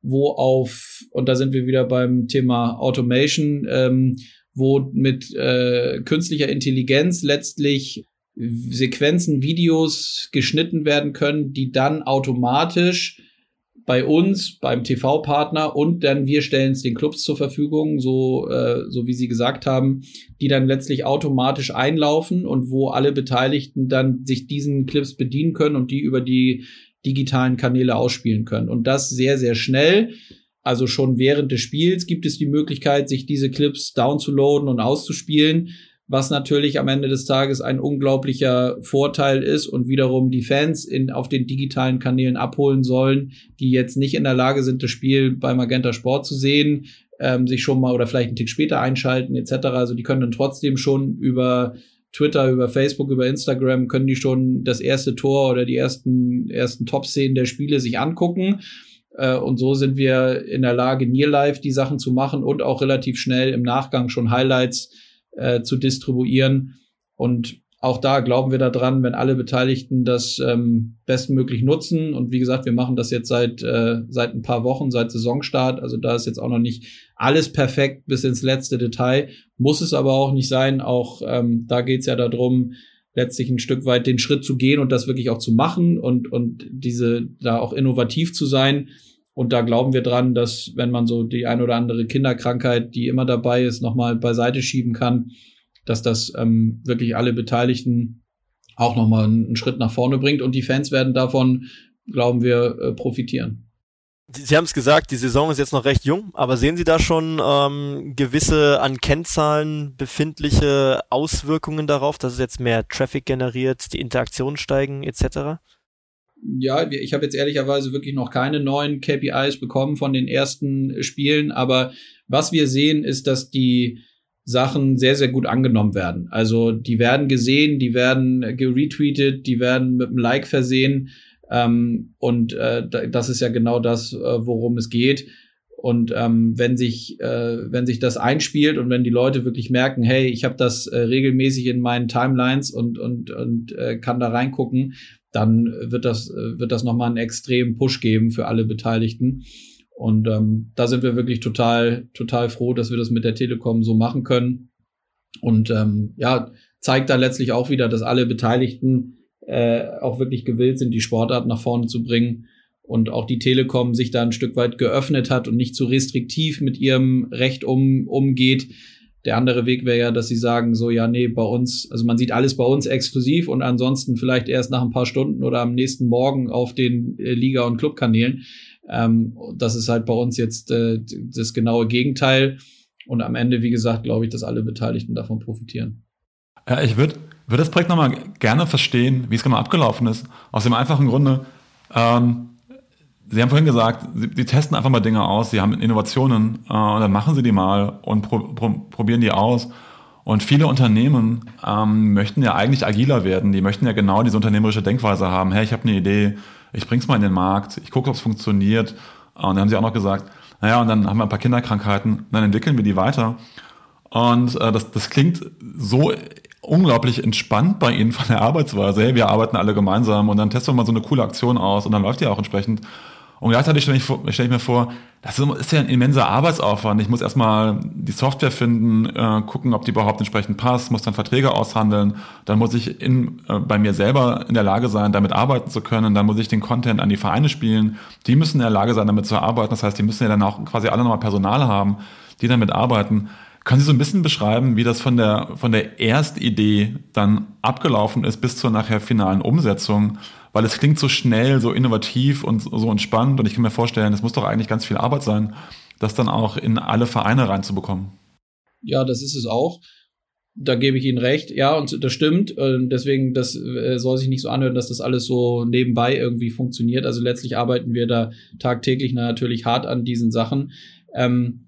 wo auf, und da sind wir wieder beim Thema Automation, ähm, wo mit äh, künstlicher Intelligenz letztlich Sequenzen, Videos geschnitten werden können, die dann automatisch bei uns, beim TV-Partner und dann wir stellen es den Clubs zur Verfügung, so, äh, so wie Sie gesagt haben, die dann letztlich automatisch einlaufen und wo alle Beteiligten dann sich diesen Clips bedienen können und die über die digitalen Kanäle ausspielen können. Und das sehr, sehr schnell. Also schon während des Spiels gibt es die Möglichkeit, sich diese Clips downzuladen und auszuspielen, was natürlich am Ende des Tages ein unglaublicher Vorteil ist und wiederum die Fans in, auf den digitalen Kanälen abholen sollen, die jetzt nicht in der Lage sind, das Spiel bei Magenta Sport zu sehen, ähm, sich schon mal oder vielleicht einen Tick später einschalten etc. Also die können dann trotzdem schon über Twitter, über Facebook, über Instagram können die schon das erste Tor oder die ersten ersten Top-Szenen der Spiele sich angucken äh, und so sind wir in der Lage, Near Live die Sachen zu machen und auch relativ schnell im Nachgang schon Highlights äh, zu distribuieren. Und auch da glauben wir daran, wenn alle Beteiligten das ähm, bestmöglich nutzen. Und wie gesagt, wir machen das jetzt seit, äh, seit ein paar Wochen, seit Saisonstart. Also da ist jetzt auch noch nicht alles perfekt bis ins letzte Detail. Muss es aber auch nicht sein. Auch ähm, da geht's ja darum, letztlich ein Stück weit den Schritt zu gehen und das wirklich auch zu machen und, und diese da auch innovativ zu sein. Und da glauben wir dran, dass wenn man so die ein oder andere Kinderkrankheit, die immer dabei ist, nochmal beiseite schieben kann, dass das ähm, wirklich alle Beteiligten auch nochmal einen Schritt nach vorne bringt und die Fans werden davon, glauben wir, äh, profitieren.
Sie haben es gesagt, die Saison ist jetzt noch recht jung, aber sehen Sie da schon ähm, gewisse an Kennzahlen befindliche Auswirkungen darauf, dass es jetzt mehr Traffic generiert, die Interaktionen steigen etc.?
Ja, ich habe jetzt ehrlicherweise wirklich noch keine neuen KPIs bekommen von den ersten Spielen, aber was wir sehen, ist, dass die Sachen sehr, sehr gut angenommen werden. Also die werden gesehen, die werden geretweetet, die werden mit einem Like versehen. Ähm, und äh, das ist ja genau das, äh, worum es geht. Und ähm, wenn sich äh, wenn sich das einspielt und wenn die Leute wirklich merken, hey, ich habe das äh, regelmäßig in meinen Timelines und und und äh, kann da reingucken, dann wird das äh, wird das noch mal einen extremen Push geben für alle Beteiligten. Und ähm, da sind wir wirklich total total froh, dass wir das mit der Telekom so machen können. Und ähm, ja, zeigt da letztlich auch wieder, dass alle Beteiligten äh, auch wirklich gewillt sind, die Sportart nach vorne zu bringen und auch die Telekom sich da ein Stück weit geöffnet hat und nicht zu restriktiv mit ihrem Recht um, umgeht. Der andere Weg wäre ja, dass sie sagen, so, ja, nee, bei uns, also man sieht alles bei uns exklusiv und ansonsten vielleicht erst nach ein paar Stunden oder am nächsten Morgen auf den äh, Liga- und Clubkanälen. Ähm, das ist halt bei uns jetzt äh, das genaue Gegenteil. Und am Ende, wie gesagt, glaube ich, dass alle Beteiligten davon profitieren.
Ja, ich würde würde das Projekt nochmal gerne verstehen, wie es genau abgelaufen ist. Aus dem einfachen Grunde, ähm, Sie haben vorhin gesagt, Sie, Sie, testen einfach mal Dinge aus, Sie haben Innovationen äh, und dann machen Sie die mal und pro, pro, probieren die aus. Und viele Unternehmen ähm, möchten ja eigentlich agiler werden. Die möchten ja genau diese unternehmerische Denkweise haben. Hey, ich habe eine Idee, ich bring's mal in den Markt, ich gucke, ob es funktioniert. Und dann haben sie auch noch gesagt, naja, und dann haben wir ein paar Kinderkrankheiten, dann entwickeln wir die weiter. Und äh, das, das klingt so unglaublich entspannt bei ihnen von der Arbeitsweise. Wir arbeiten alle gemeinsam und dann testen wir mal so eine coole Aktion aus und dann läuft die auch entsprechend. Und gleichzeitig stelle ich, stell ich mir vor, das ist ja ein immenser Arbeitsaufwand. Ich muss erstmal die Software finden, äh, gucken, ob die überhaupt entsprechend passt, muss dann Verträge aushandeln, dann muss ich in, äh, bei mir selber in der Lage sein, damit arbeiten zu können, dann muss ich den Content an die Vereine spielen, die müssen in der Lage sein, damit zu arbeiten. Das heißt, die müssen ja dann auch quasi alle nochmal Personal haben, die damit arbeiten. Können Sie so ein bisschen beschreiben, wie das von der, von der Erstidee dann abgelaufen ist bis zur nachher finalen Umsetzung? Weil es klingt so schnell, so innovativ und so entspannt und ich kann mir vorstellen, es muss doch eigentlich ganz viel Arbeit sein, das dann auch in alle Vereine reinzubekommen.
Ja, das ist es auch. Da gebe ich Ihnen recht. Ja, und das stimmt. Deswegen, das äh, soll sich nicht so anhören, dass das alles so nebenbei irgendwie funktioniert. Also letztlich arbeiten wir da tagtäglich natürlich hart an diesen Sachen. Ähm,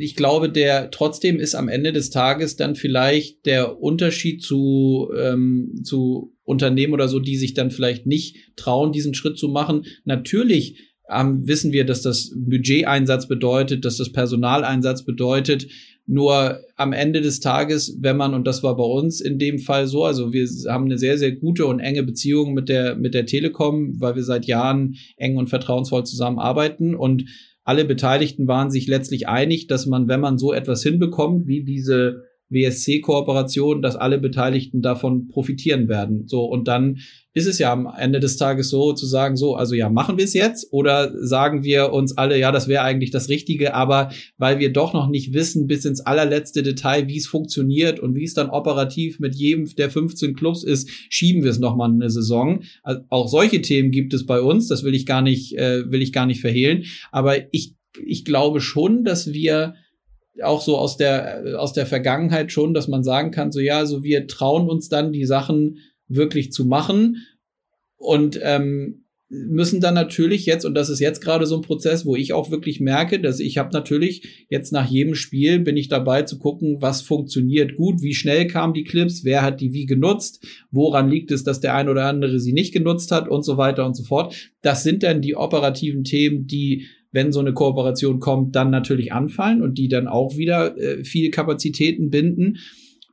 ich glaube, der trotzdem ist am Ende des Tages dann vielleicht der Unterschied zu, ähm, zu Unternehmen oder so, die sich dann vielleicht nicht trauen, diesen Schritt zu machen. Natürlich ähm, wissen wir, dass das Budgeteinsatz bedeutet, dass das Personaleinsatz bedeutet. Nur am Ende des Tages, wenn man, und das war bei uns in dem Fall so, also wir haben eine sehr, sehr gute und enge Beziehung mit der, mit der Telekom, weil wir seit Jahren eng und vertrauensvoll zusammenarbeiten und alle Beteiligten waren sich letztlich einig, dass man, wenn man so etwas hinbekommt, wie diese WSC-Kooperation, dass alle Beteiligten davon profitieren werden. So, und dann ist es ja am Ende des Tages so zu sagen, so, also ja, machen wir es jetzt oder sagen wir uns alle, ja, das wäre eigentlich das Richtige, aber weil wir doch noch nicht wissen bis ins allerletzte Detail, wie es funktioniert und wie es dann operativ mit jedem der 15 Clubs ist, schieben wir es noch mal eine Saison. Also auch solche Themen gibt es bei uns, das will ich gar nicht, äh, will ich gar nicht verhehlen, aber ich, ich glaube schon, dass wir auch so aus der, aus der Vergangenheit schon, dass man sagen kann, so ja, so wir trauen uns dann die Sachen wirklich zu machen und ähm, müssen dann natürlich jetzt, und das ist jetzt gerade so ein Prozess, wo ich auch wirklich merke, dass ich habe natürlich jetzt nach jedem Spiel bin ich dabei zu gucken, was funktioniert gut, wie schnell kamen die Clips, wer hat die wie genutzt, woran liegt es, dass der ein oder andere sie nicht genutzt hat und so weiter und so fort. Das sind dann die operativen Themen, die wenn so eine Kooperation kommt, dann natürlich anfallen und die dann auch wieder äh, viel Kapazitäten binden.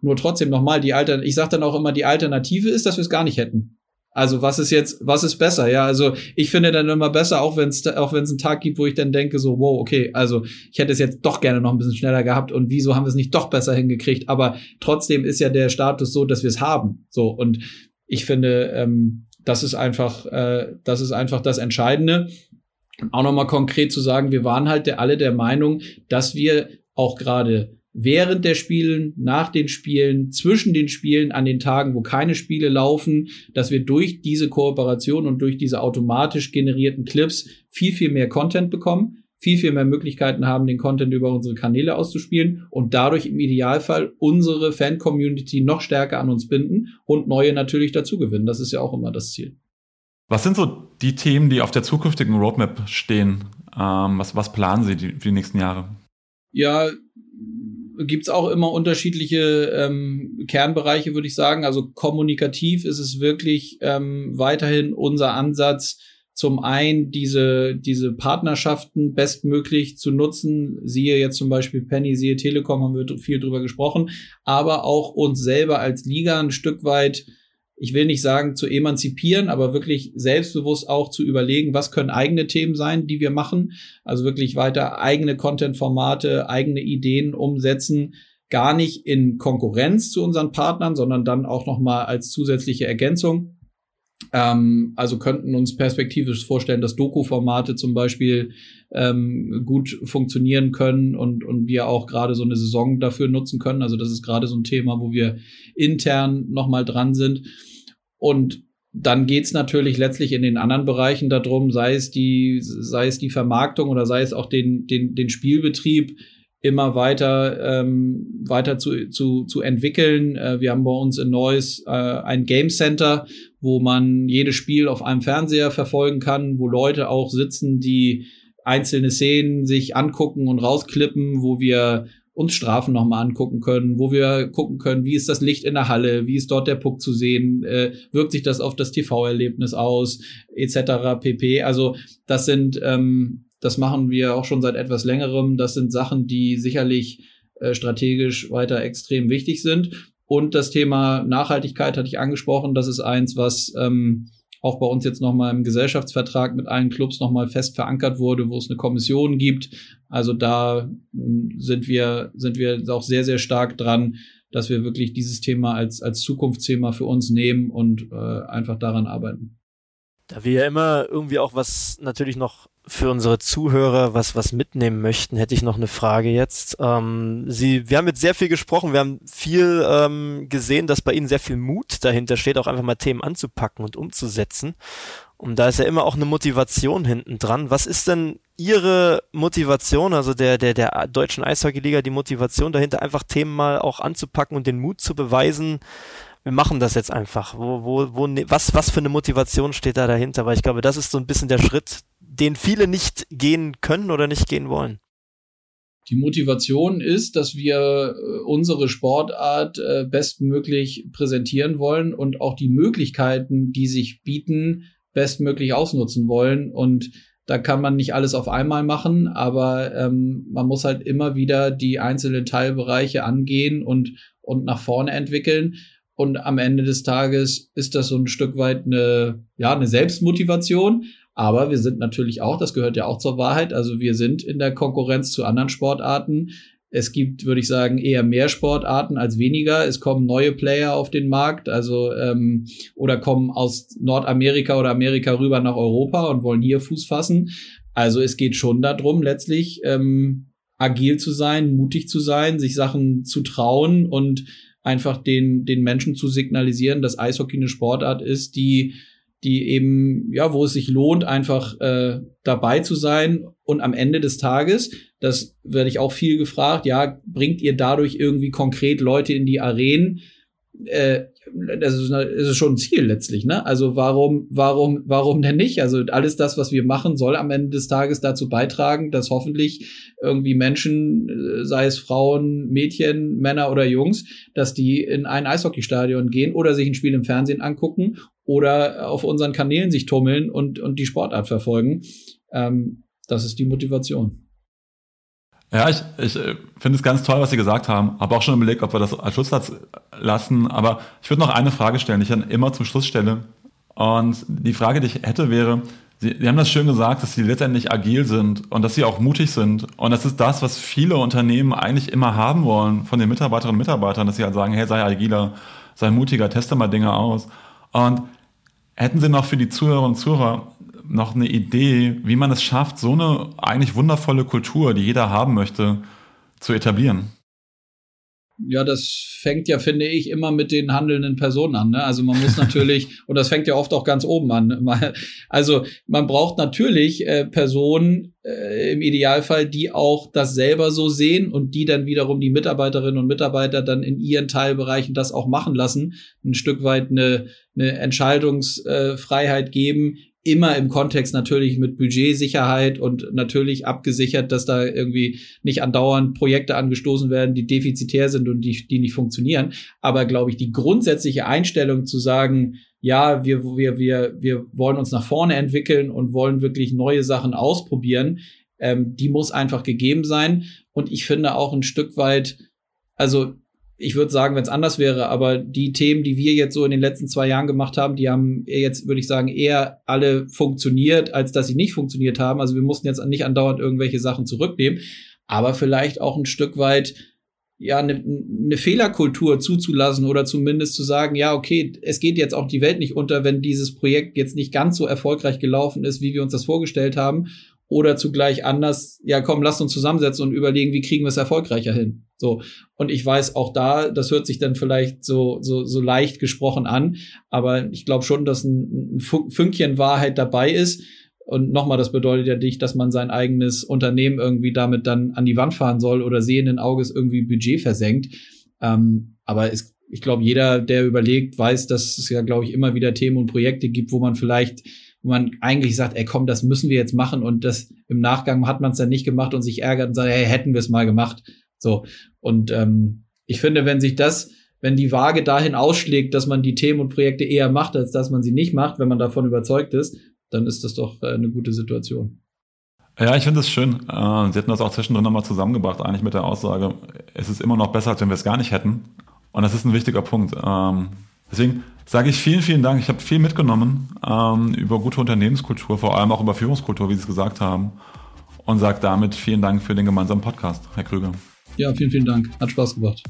Nur trotzdem nochmal, die Alter, ich sage dann auch immer, die Alternative ist, dass wir es gar nicht hätten. Also was ist jetzt, was ist besser? Ja, also ich finde dann immer besser, auch wenn es auch wenn es einen Tag gibt, wo ich dann denke so, wow, okay, also ich hätte es jetzt doch gerne noch ein bisschen schneller gehabt und wieso haben wir es nicht doch besser hingekriegt? Aber trotzdem ist ja der Status so, dass wir es haben. So und ich finde, ähm, das ist einfach, äh, das ist einfach das Entscheidende auch nochmal konkret zu sagen, wir waren halt alle der Meinung, dass wir auch gerade während der Spielen, nach den Spielen, zwischen den Spielen, an den Tagen, wo keine Spiele laufen, dass wir durch diese Kooperation und durch diese automatisch generierten Clips viel, viel mehr Content bekommen, viel, viel mehr Möglichkeiten haben, den Content über unsere Kanäle auszuspielen und dadurch im Idealfall unsere Fan-Community noch stärker an uns binden und neue natürlich dazu gewinnen. Das ist ja auch immer das Ziel.
Was sind so die Themen, die auf der zukünftigen Roadmap stehen? Ähm, was, was planen Sie die, für die nächsten Jahre?
Ja, gibt's auch immer unterschiedliche ähm, Kernbereiche, würde ich sagen. Also kommunikativ ist es wirklich ähm, weiterhin unser Ansatz, zum einen diese, diese Partnerschaften bestmöglich zu nutzen. Siehe jetzt zum Beispiel Penny, siehe Telekom, haben wir viel drüber gesprochen, aber auch uns selber als Liga ein Stück weit ich will nicht sagen zu emanzipieren, aber wirklich selbstbewusst auch zu überlegen, was können eigene Themen sein, die wir machen. Also wirklich weiter eigene Content-Formate, eigene Ideen umsetzen, gar nicht in Konkurrenz zu unseren Partnern, sondern dann auch noch mal als zusätzliche Ergänzung. Ähm, also könnten uns perspektivisch vorstellen, dass Doku-Formate zum Beispiel ähm, gut funktionieren können und, und wir auch gerade so eine Saison dafür nutzen können. Also das ist gerade so ein Thema, wo wir intern nochmal dran sind. Und dann geht's natürlich letztlich in den anderen Bereichen darum, sei es die, sei es die Vermarktung oder sei es auch den, den, den Spielbetrieb immer weiter, ähm, weiter zu, zu, zu entwickeln. Äh, wir haben bei uns in Neuss äh, ein Game Center, wo man jedes Spiel auf einem Fernseher verfolgen kann, wo Leute auch sitzen, die einzelne Szenen sich angucken und rausklippen, wo wir uns Strafen nochmal angucken können, wo wir gucken können, wie ist das Licht in der Halle, wie ist dort der Puck zu sehen, äh, wirkt sich das auf das TV-Erlebnis aus, etc. pp. Also das sind, ähm, das machen wir auch schon seit etwas längerem. Das sind Sachen, die sicherlich äh, strategisch weiter extrem wichtig sind. Und das Thema Nachhaltigkeit hatte ich angesprochen. Das ist eins, was ähm, auch bei uns jetzt nochmal im Gesellschaftsvertrag mit allen Clubs nochmal fest verankert wurde, wo es eine Kommission gibt. Also da hm, sind wir, sind wir auch sehr, sehr stark dran, dass wir wirklich dieses Thema als, als Zukunftsthema für uns nehmen und äh, einfach daran arbeiten.
Da wir ja immer irgendwie auch was natürlich noch für unsere Zuhörer was, was mitnehmen möchten, hätte ich noch eine Frage jetzt. Ähm, Sie, wir haben jetzt sehr viel gesprochen, wir haben viel ähm, gesehen, dass bei Ihnen sehr viel Mut dahinter steht, auch einfach mal Themen anzupacken und umzusetzen. Und da ist ja immer auch eine Motivation hinten dran. Was ist denn Ihre Motivation, also der, der, der deutschen Eishockeyliga, die Motivation dahinter, einfach Themen mal auch anzupacken und den Mut zu beweisen, wir machen das jetzt einfach. Wo, wo, wo, ne, was, was für eine Motivation steht da dahinter? Weil ich glaube, das ist so ein bisschen der Schritt, den viele nicht gehen können oder nicht gehen wollen.
Die Motivation ist, dass wir äh, unsere Sportart äh, bestmöglich präsentieren wollen und auch die Möglichkeiten, die sich bieten, bestmöglich ausnutzen wollen. Und da kann man nicht alles auf einmal machen, aber ähm, man muss halt immer wieder die einzelnen Teilbereiche angehen und, und nach vorne entwickeln. Und am Ende des Tages ist das so ein Stück weit eine, ja, eine Selbstmotivation. Aber wir sind natürlich auch, das gehört ja auch zur Wahrheit, also wir sind in der Konkurrenz zu anderen Sportarten. Es gibt, würde ich sagen, eher mehr Sportarten als weniger. Es kommen neue Player auf den Markt, also ähm, oder kommen aus Nordamerika oder Amerika rüber nach Europa und wollen hier Fuß fassen. Also es geht schon darum, letztlich ähm, agil zu sein, mutig zu sein, sich Sachen zu trauen und einfach den, den Menschen zu signalisieren, dass Eishockey eine Sportart ist, die, die eben, ja, wo es sich lohnt, einfach äh, dabei zu sein. Und am Ende des Tages, das werde ich auch viel gefragt, ja, bringt ihr dadurch irgendwie konkret Leute in die Arenen? Äh, das ist, das ist schon ein Ziel letztlich, ne? Also warum, warum, warum denn nicht? Also alles das, was wir machen, soll am Ende des Tages dazu beitragen, dass hoffentlich irgendwie Menschen, äh, sei es Frauen, Mädchen, Männer oder Jungs, dass die in ein Eishockeystadion gehen oder sich ein Spiel im Fernsehen angucken oder auf unseren Kanälen sich tummeln und, und die Sportart verfolgen. Ähm, das ist die Motivation.
Ja, ich, ich äh, finde es ganz toll, was Sie gesagt haben. Habe auch schon überlegt, ob wir das als Schlusssatz lassen. Aber ich würde noch eine Frage stellen, die ich dann immer zum Schluss stelle. Und die Frage, die ich hätte, wäre, Sie, Sie haben das schön gesagt, dass Sie letztendlich agil sind und dass Sie auch mutig sind. Und das ist das, was viele Unternehmen eigentlich immer haben wollen von den Mitarbeiterinnen und Mitarbeitern, dass sie halt sagen, hey, sei agiler, sei mutiger, teste mal Dinge aus. Und hätten Sie noch für die Zuhörerinnen und Zuhörer noch eine Idee, wie man es schafft, so eine eigentlich wundervolle Kultur, die jeder haben möchte, zu etablieren?
Ja, das fängt ja, finde ich, immer mit den handelnden Personen an. Ne? Also man muss (laughs) natürlich, und das fängt ja oft auch ganz oben an. Also man braucht natürlich äh, Personen äh, im Idealfall, die auch das selber so sehen und die dann wiederum die Mitarbeiterinnen und Mitarbeiter dann in ihren Teilbereichen das auch machen lassen, ein Stück weit eine, eine Entscheidungsfreiheit geben, immer im Kontext natürlich mit Budgetsicherheit und natürlich abgesichert, dass da irgendwie nicht andauernd Projekte angestoßen werden, die defizitär sind und die, die nicht funktionieren. Aber glaube ich, die grundsätzliche Einstellung zu sagen, ja, wir, wir, wir, wir wollen uns nach vorne entwickeln und wollen wirklich neue Sachen ausprobieren, ähm, die muss einfach gegeben sein. Und ich finde auch ein Stück weit, also ich würde sagen, wenn es anders wäre, aber die Themen, die wir jetzt so in den letzten zwei Jahren gemacht haben, die haben jetzt, würde ich sagen, eher alle funktioniert, als dass sie nicht funktioniert haben. Also wir mussten jetzt nicht andauernd irgendwelche Sachen zurücknehmen, aber vielleicht auch ein Stück weit ja eine ne Fehlerkultur zuzulassen oder zumindest zu sagen, ja, okay, es geht jetzt auch die Welt nicht unter, wenn dieses Projekt jetzt nicht ganz so erfolgreich gelaufen ist, wie wir uns das vorgestellt haben oder zugleich anders, ja komm, lass uns zusammensetzen und überlegen, wie kriegen wir es erfolgreicher hin. So. Und ich weiß auch da, das hört sich dann vielleicht so, so, so leicht gesprochen an, aber ich glaube schon, dass ein, ein Fünkchen Wahrheit dabei ist. Und nochmal, das bedeutet ja nicht, dass man sein eigenes Unternehmen irgendwie damit dann an die Wand fahren soll oder sehenden Auges irgendwie Budget versenkt. Ähm, aber es, ich glaube, jeder, der überlegt, weiß, dass es ja, glaube ich, immer wieder Themen und Projekte gibt, wo man vielleicht wo man eigentlich sagt, ey komm, das müssen wir jetzt machen und das im Nachgang hat man es dann nicht gemacht und sich ärgert und sagt, hey, hätten wir es mal gemacht. So. Und ähm, ich finde, wenn sich das, wenn die Waage dahin ausschlägt, dass man die Themen und Projekte eher macht, als dass man sie nicht macht, wenn man davon überzeugt ist, dann ist das doch äh, eine gute Situation.
Ja, ich finde es schön. Äh, Sie hätten das auch zwischendrin nochmal zusammengebracht, eigentlich mit der Aussage, es ist immer noch besser, als wenn wir es gar nicht hätten. Und das ist ein wichtiger Punkt. Ähm, deswegen sage ich vielen, vielen Dank. Ich habe viel mitgenommen ähm, über gute Unternehmenskultur, vor allem auch über Führungskultur, wie Sie es gesagt haben. Und sage damit vielen Dank für den gemeinsamen Podcast, Herr Krüger.
Ja, vielen, vielen Dank. Hat Spaß gemacht.